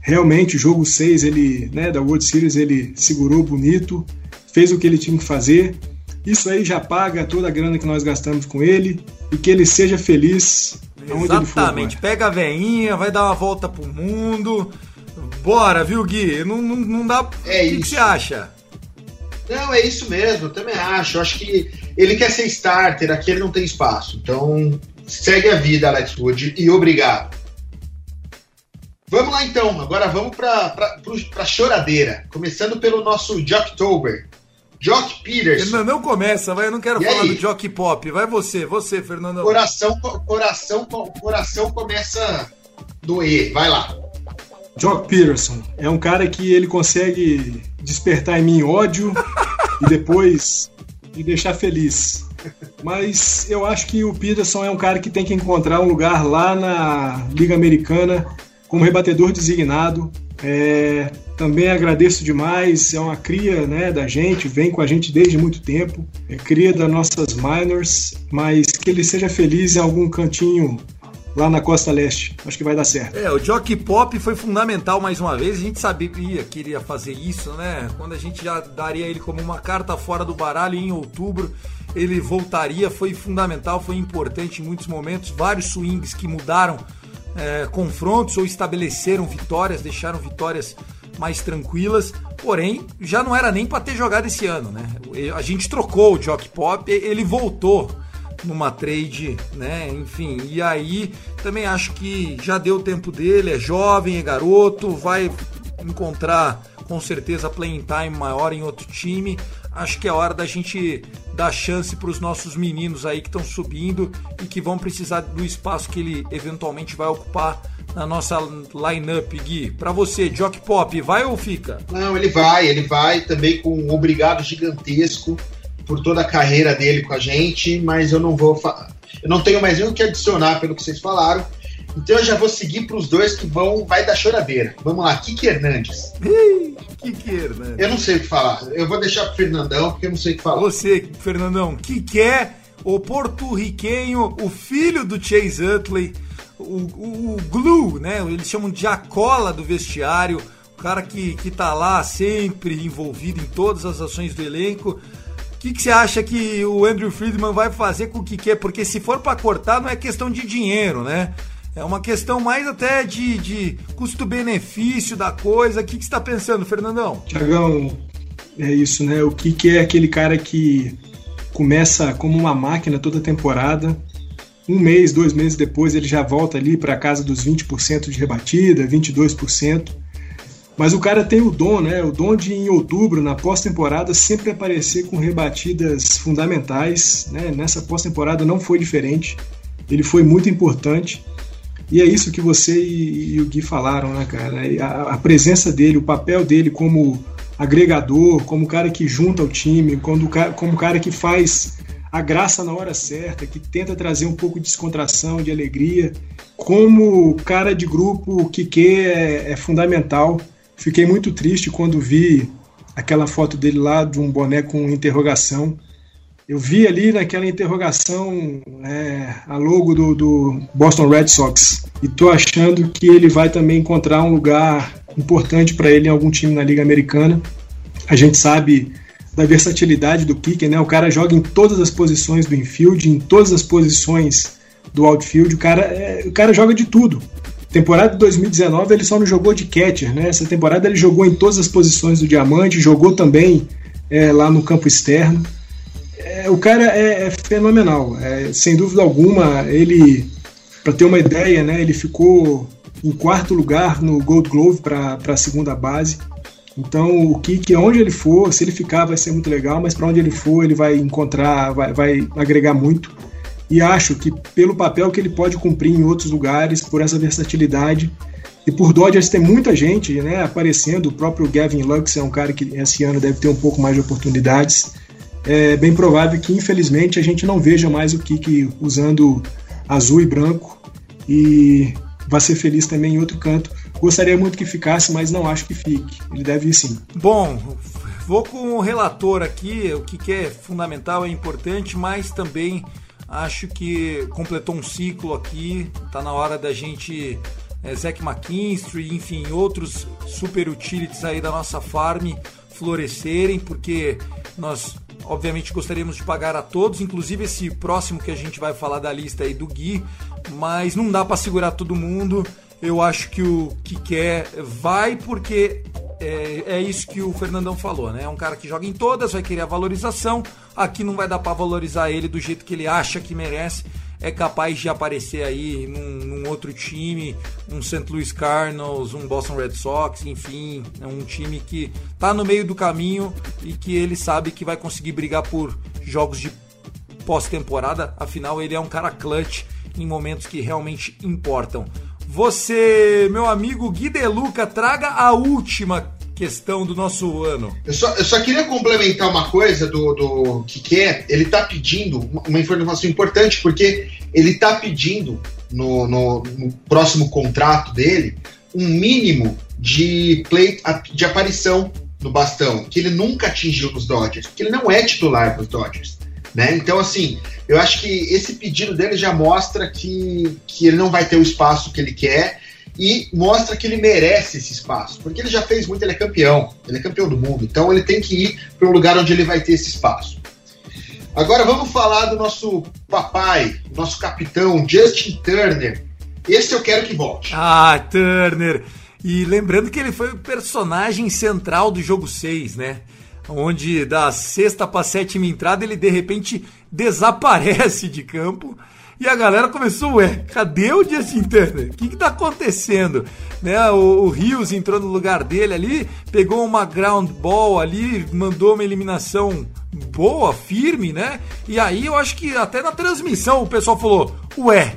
Realmente, jogo 6 ele, né, da World Series, ele segurou bonito, fez o que ele tinha que fazer. Isso aí já paga toda a grana que nós gastamos com ele e que ele seja feliz Exatamente. Pega a veinha, vai dar uma volta pro mundo. Bora, viu, Gui? Não, não, não dá. É o que, que você acha? Não, é isso mesmo, eu também acho. Eu acho que ele quer ser starter, aqui ele não tem espaço. Então, segue a vida, Alex Wood, e obrigado. Vamos lá então, agora vamos para a choradeira. Começando pelo nosso Jocktober. Jock Peters. Não, não começa, vai. Eu não quero e falar aí? do Jock Pop. Vai você, você, Fernando. Coração, coração, coração começa a doer. Vai lá. Jock Peterson é um cara que ele consegue despertar em mim ódio e depois me deixar feliz. Mas eu acho que o Peterson é um cara que tem que encontrar um lugar lá na Liga Americana como rebatedor designado. É, também agradeço demais, é uma cria né, da gente, vem com a gente desde muito tempo, é cria das nossas minors, mas que ele seja feliz em algum cantinho lá na Costa Leste. Acho que vai dar certo. É, o Jockey Pop foi fundamental mais uma vez. A gente sabia que ele ia fazer isso, né? Quando a gente já daria ele como uma carta fora do baralho em outubro, ele voltaria. Foi fundamental, foi importante em muitos momentos. Vários swings que mudaram é, confrontos ou estabeleceram vitórias, deixaram vitórias mais tranquilas. Porém, já não era nem para ter jogado esse ano, né? A gente trocou o Jockey Pop, ele voltou numa trade, né? Enfim, e aí também acho que já deu o tempo dele, é jovem, é garoto, vai encontrar com certeza playing time maior em outro time. Acho que é hora da gente dar chance para os nossos meninos aí que estão subindo e que vão precisar do espaço que ele eventualmente vai ocupar na nossa lineup, Gui. Para você, Jock Pop, vai ou fica? Não, ele vai, ele vai também com um obrigado gigantesco por toda a carreira dele com a gente, mas eu não vou. Eu não tenho mais nenhum que adicionar pelo que vocês falaram. Então eu já vou seguir para os dois que vão, vai da choradeira. Vamos lá, Kiki Hernandes. Kiki Hernandes. Eu não sei o que falar. Eu vou deixar pro Fernandão, porque eu não sei o que falar. Você, Fernandão, que quer o porto-riquenho, o filho do Chase Utley, o, o, o glue, né? Eles chamam de a cola do vestiário, o cara que, que tá lá sempre envolvido em todas as ações do elenco O que, que você acha que o Andrew Friedman vai fazer com o que? Porque se for para cortar, não é questão de dinheiro, né? É uma questão mais até de, de custo-benefício da coisa. O que, que você está pensando, Fernandão? Tiagão, é isso, né? O que, é aquele cara que começa como uma máquina toda temporada, um mês, dois meses depois ele já volta ali para casa dos 20% de rebatida, 22%. Mas o cara tem o dom, né? O dom de em outubro, na pós-temporada, sempre aparecer com rebatidas fundamentais. Né? Nessa pós-temporada não foi diferente. Ele foi muito importante. E é isso que você e, o Gui falaram, né, cara? A, a, presença dele, o papel dele como agregador, como cara que junta o time, como, como cara que faz a graça na hora certa, que tenta trazer um pouco de descontração, de alegria. Como cara de grupo, o Kike é, é fundamental. Fiquei muito triste quando vi aquela foto dele lá de um boné com interrogação. Eu vi ali naquela interrogação é, a logo do, do, Boston Red Sox e tô achando que ele vai também encontrar um lugar importante para ele em algum time na Liga Americana. A gente sabe da versatilidade do kicker, né? O cara joga em todas as posições do infield, em todas as posições do outfield. O cara, é, o cara joga de tudo. Temporada de 2019 ele só não jogou de catcher, né? Essa temporada ele jogou em todas as posições do diamante, jogou também é, lá no campo externo. É, o cara é, é fenomenal, é, sem dúvida alguma. Ele, para ter uma ideia, né? Ele ficou em quarto lugar no Gold Glove para a segunda base. Então, o Kik, onde ele for, se ele ficar, vai ser muito legal, mas para onde ele for, ele vai encontrar, vai, vai agregar muito. E acho que pelo papel que ele pode cumprir em outros lugares, por essa versatilidade, e por Dodgers tem muita gente né, aparecendo, o próprio Gavin Lux é um cara que esse ano deve ter um pouco mais de oportunidades. É bem provável que, infelizmente, a gente não veja mais o Kik usando azul e branco e vai ser feliz também em outro canto. Gostaria muito que ficasse, mas não acho que fique. Ele deve ir sim. Bom, vou com o relator aqui. O que, é fundamental, é importante, mas também acho que completou um ciclo aqui. Tá na hora da gente. É, Zach McKinstry, enfim, outros super utilities aí da nossa farm florescerem, porque nós obviamente gostaríamos de pagar a todos, inclusive esse próximo que a gente vai falar da lista aí do Gui, mas não dá para segurar todo mundo. Eu acho que o que quer vai porque é, é, isso que o Fernandão falou, né? É um cara que joga em todas, vai querer a valorização. Aqui não vai dar para valorizar ele do jeito que ele acha que merece. É capaz de aparecer aí num, num, outro time, um St. Louis Cardinals, um Boston Red Sox, enfim, é um time que tá no meio do caminho e que ele sabe que vai conseguir brigar por jogos de pós-temporada. Afinal, ele é um cara clutch em momentos que realmente importam. Você, meu amigo Gui Deluca, traga a última questão do nosso ano. Eu só, eu só queria complementar uma coisa do, do que é. Ele está pedindo uma informação importante, porque ele está pedindo no, no, no, próximo contrato dele um mínimo de play de aparição no bastão, que ele nunca atingiu nos Dodgers, porque ele não é titular dos Dodgers. Né? Então, assim, eu acho que esse pedido dele já mostra que, que ele não vai ter o espaço que ele quer e mostra que ele merece esse espaço, porque ele já fez muito, ele é campeão, ele é campeão do mundo, então ele tem que ir para um lugar onde ele vai ter esse espaço. Agora vamos falar do nosso papai, nosso capitão, Justin Turner. Esse eu quero que volte. Ah, Turner! E lembrando que ele foi o personagem central do jogo 6, né? Onde da sexta para sétima entrada ele de repente desaparece de campo. E a galera começou, ué, cadê o Justin Turner? O que, que tá acontecendo? Né, o, o Rios entrou no lugar dele ali, pegou uma ground ball ali, mandou uma eliminação boa, firme, né? E aí eu acho que até na transmissão o pessoal falou, ué,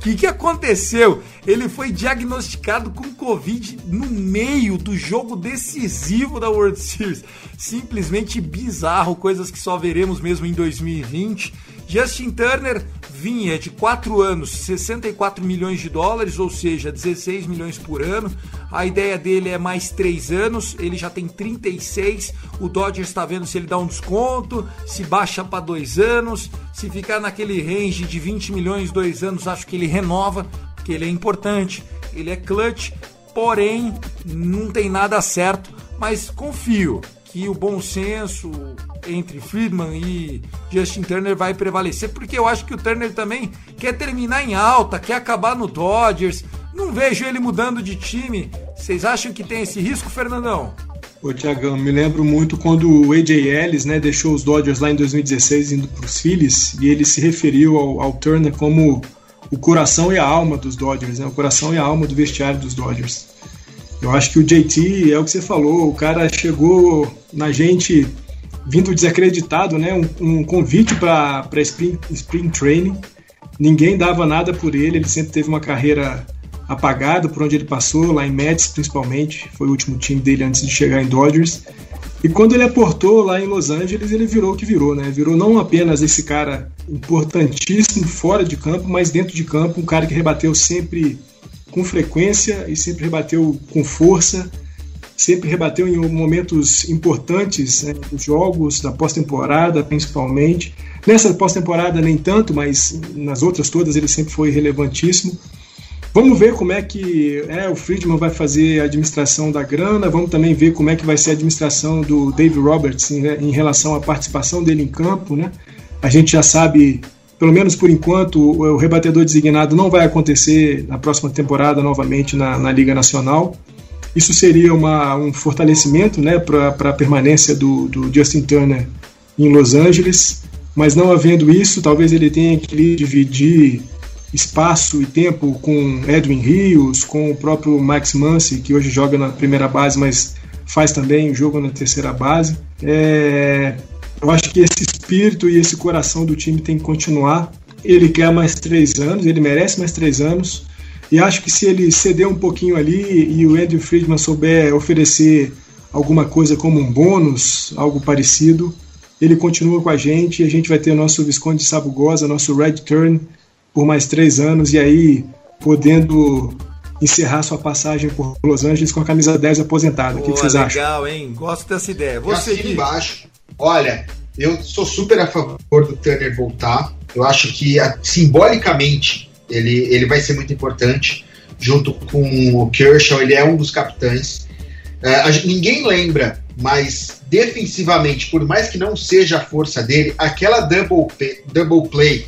o que, que aconteceu? Ele foi diagnosticado com Covid no meio do jogo decisivo da World Series. Simplesmente bizarro, coisas que só veremos mesmo em 2020. Justin Turner vinha de 4 anos, 64 milhões de dólares, ou seja, 16 milhões por ano. A ideia dele é mais 3 anos, ele já tem 36. O Dodgers está vendo se ele dá um desconto, se baixa para 2 anos, se ficar naquele range de 20 milhões, 2 anos, acho que ele renova, porque ele é importante, ele é clutch, porém não tem nada certo, mas confio que o bom senso entre Friedman e Justin Turner vai prevalecer, porque eu acho que o Turner também quer terminar em alta, quer acabar no Dodgers. Não vejo ele mudando de time. Vocês acham que tem esse risco, Fernandão? Ô, Tiagão, me lembro muito quando o AJ Ellis né, deixou os Dodgers lá em 2016 indo para os Phillies e ele se referiu ao, ao, Turner como o coração e a alma dos Dodgers, né, o coração e a alma do vestiário dos Dodgers. Eu acho que o JT é o que você falou, o cara chegou na gente vindo desacreditado, né, um, um convite para spring, spring Training, ninguém dava nada por ele, ele sempre teve uma carreira apagado por onde ele passou, lá em Mets principalmente, foi o último time dele antes de chegar em Dodgers. E quando ele aportou lá em Los Angeles, ele virou o que virou, né? Virou não apenas esse cara importantíssimo fora de campo, mas dentro de campo, um cara que rebateu sempre com frequência e sempre rebateu com força, sempre rebateu em momentos importantes né, dos jogos, da pós-temporada principalmente. Nessa pós-temporada nem tanto, mas nas outras todas ele sempre foi relevantíssimo. Vamos ver como é que é, o Friedman vai fazer a administração da grana, vamos também ver como é que vai ser a administração do Dave Roberts em, em relação à participação dele em campo. Né? A gente já sabe, pelo menos por enquanto, o, o rebatedor designado não vai acontecer na próxima temporada novamente na, na Liga Nacional. Isso seria uma, um fortalecimento né, para a permanência do, do Justin Turner em Los Angeles, mas não havendo isso, talvez ele tenha que dividir espaço e tempo com Edwin Rios, com o próprio Max Muncy, que hoje joga na primeira base, mas faz também o jogo na terceira base. É, eu acho que esse espírito e esse coração do time tem que continuar. Ele quer mais três anos, ele merece mais três anos. E acho que se ele ceder um pouquinho ali e o Andrew Friedman souber oferecer alguma coisa como um bônus, algo parecido, ele continua com a gente e a gente vai ter nosso Visconde de Sabugosa, nosso Red Turn, por mais três anos e aí podendo encerrar sua passagem por Los Angeles com a camisa 10 aposentada. O que, vocês legal, acham? Legal, hein? Gosto dessa ideia. Você aqui embaixo. Olha, eu sou super a favor do Turner voltar. Eu acho que simbolicamente ele, ele vai ser muito importante. Junto com o Kershaw, ele é um dos capitães. Uh, gente, ninguém lembra, mas defensivamente, por mais que não seja a força dele, aquela double, double play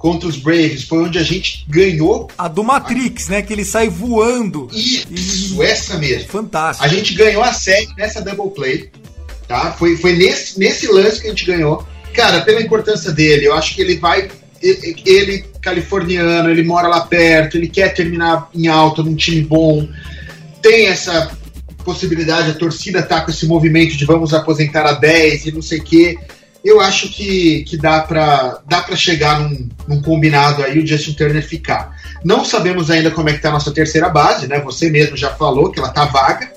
contra os Braves, foi onde a gente ganhou. A do Matrix, a... né? Que ele sai voando. Isso, e... essa mesmo. Fantástico. A gente ganhou a série nessa double play, tá? Foi, foi nesse, nesse lance que a gente ganhou. Cara, pela importância dele, eu acho que ele vai. Ele, californiano, ele mora lá perto, ele quer terminar em alta num time bom. Tem essa possibilidade, a torcida tá com esse movimento de vamos aposentar a 10 e não sei o quê eu acho que, que dá para dá chegar num, num, combinado aí o Justin Turner ficar. Não sabemos ainda como é que tá a nossa terceira base, né? Você mesmo já falou que ela tá vaga.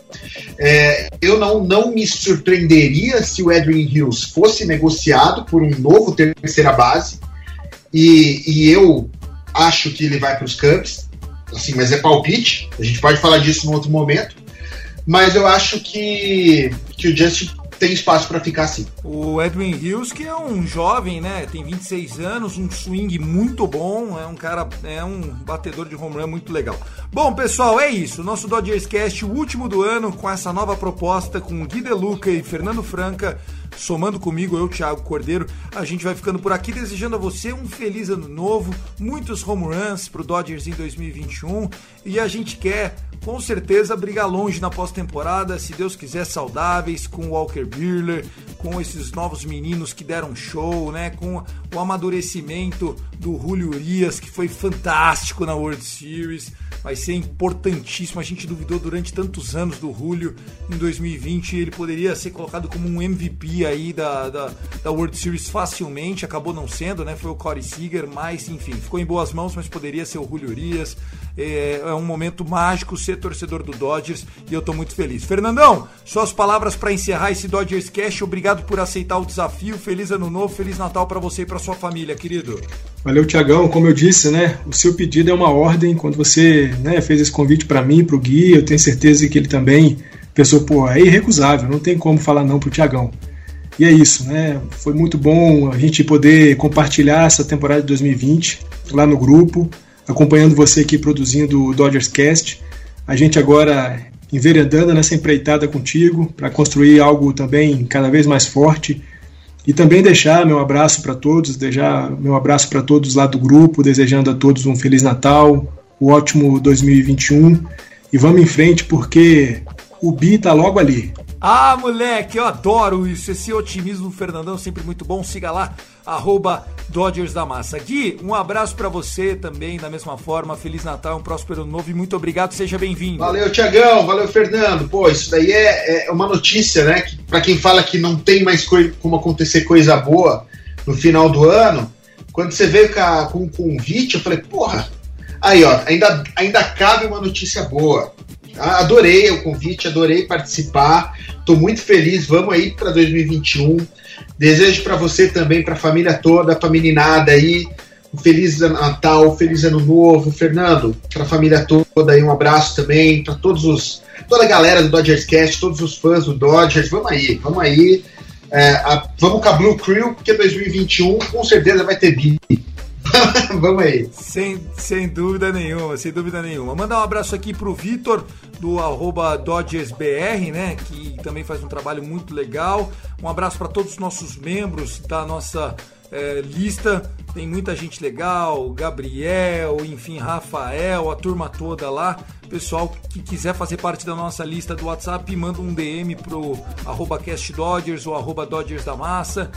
É, eu não, não me surpreenderia se o Edwin Hills fosse negociado por um novo terceira base. E, e eu acho que ele vai para os Cubs, assim, mas é palpite. A gente pode falar disso em outro momento. Mas eu acho que, que o Justin tem espaço para ficar assim. O Edwin Hills, que é um jovem, né? Tem 26 anos, um swing muito bom, é um cara, é um batedor de home run muito legal. Bom, pessoal, é isso. Nosso Dodgers Cast, o último do ano, com essa nova proposta com Gui Deluca e Fernando Franca somando comigo, eu, Thiago Cordeiro, a gente vai ficando por aqui desejando a você um feliz ano novo, muitos home runs pro Dodgers em 2021 e a gente quer com certeza brigar longe na pós-temporada, se Deus quiser, saudáveis, com Walker Buehler, com esses novos meninos que deram show, né? Com o amadurecimento do Julio Urias, que foi fantástico na World Series vai ser importantíssimo. A gente duvidou durante tantos anos do Julio em 2020. Ele poderia ser colocado como um MVP aí da, da, da World Series facilmente. Acabou não sendo, né? Foi o Corey Seager, mas enfim, ficou em boas mãos, mas poderia ser o Julio Urias. É, é um momento mágico ser torcedor do Dodgers e eu tô muito feliz. Fernandão, suas palavras para encerrar esse Dodgers Cash. Obrigado por aceitar o desafio. Feliz ano novo, feliz Natal para você e para sua família, querido. Valeu, Tiagão. Como eu disse, né? O seu pedido é uma ordem. Quando você né, fez esse convite para mim, para o Gui, eu tenho certeza que ele também pensou, pô, é irrecusável, não tem como falar não pro Tiagão. E é isso, né? Foi muito bom a gente poder compartilhar essa temporada de 2020 lá no grupo, acompanhando você aqui produzindo o Dodgers Cast. A gente agora enveredando nessa empreitada contigo para construir algo também cada vez mais forte. E também deixar meu abraço para todos, deixar meu abraço para todos lá do grupo, desejando a todos um Feliz Natal, um ótimo 2021. E vamos em frente porque o Bi tá logo ali. Ah, moleque, eu adoro isso. Esse otimismo do Fernandão sempre muito bom. Siga lá, arroba Dodgers da Massa. Gui, um abraço para você também, da mesma forma. Feliz Natal, um próspero novo e muito obrigado. Seja bem-vindo. Valeu, Tiagão. Valeu, Fernando. Pô, isso daí é, é uma notícia, né? Que, para quem fala que não tem mais como acontecer coisa boa no final do ano, quando você veio com, um convite, eu falei, porra, aí ó, ainda, ainda cabe uma notícia boa. Adorei o convite, adorei participar. Estou muito feliz. Vamos aí para 2021. Desejo para você também, para a família toda, para a meninada aí, um feliz Natal, um feliz Ano Novo. Fernando, para a família toda aí, um abraço também para todos os toda a galera do Dodgers Cast, todos os fãs do Dodgers. Vamos aí, vamos aí. É, a, vamos com a Blue Crew, porque 2021 com certeza vai ter bi. Vamos aí. Sem, sem dúvida nenhuma, sem dúvida nenhuma. Mandar um abraço aqui pro Vitor, do arroba DodgersBR, né? Que também faz um trabalho muito legal. Um abraço para todos os nossos membros da nossa é, lista. Tem muita gente legal, Gabriel, enfim, Rafael, a turma toda lá. Pessoal que quiser fazer parte da nossa lista do WhatsApp, manda um DM pro arroba CastDodgers ou arroba Dodgers da Massa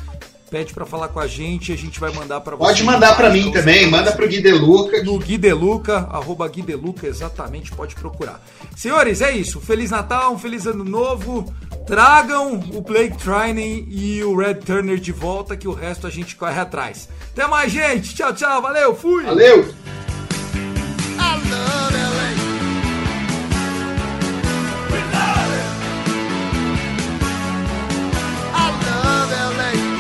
pede para falar com a gente, a gente vai mandar para então, você. Pode mandar para mim também, manda para o Gui Deluca. No Gui Deluca, arroba Gui Deluca, exatamente, pode procurar. Senhores, é isso. Feliz Natal, um feliz ano novo. Tragam o Blake Trining e o Red Turner de volta, que o resto a gente corre atrás. Até mais, gente. Tchau, tchau. Valeu, fui. Valeu. I love LA.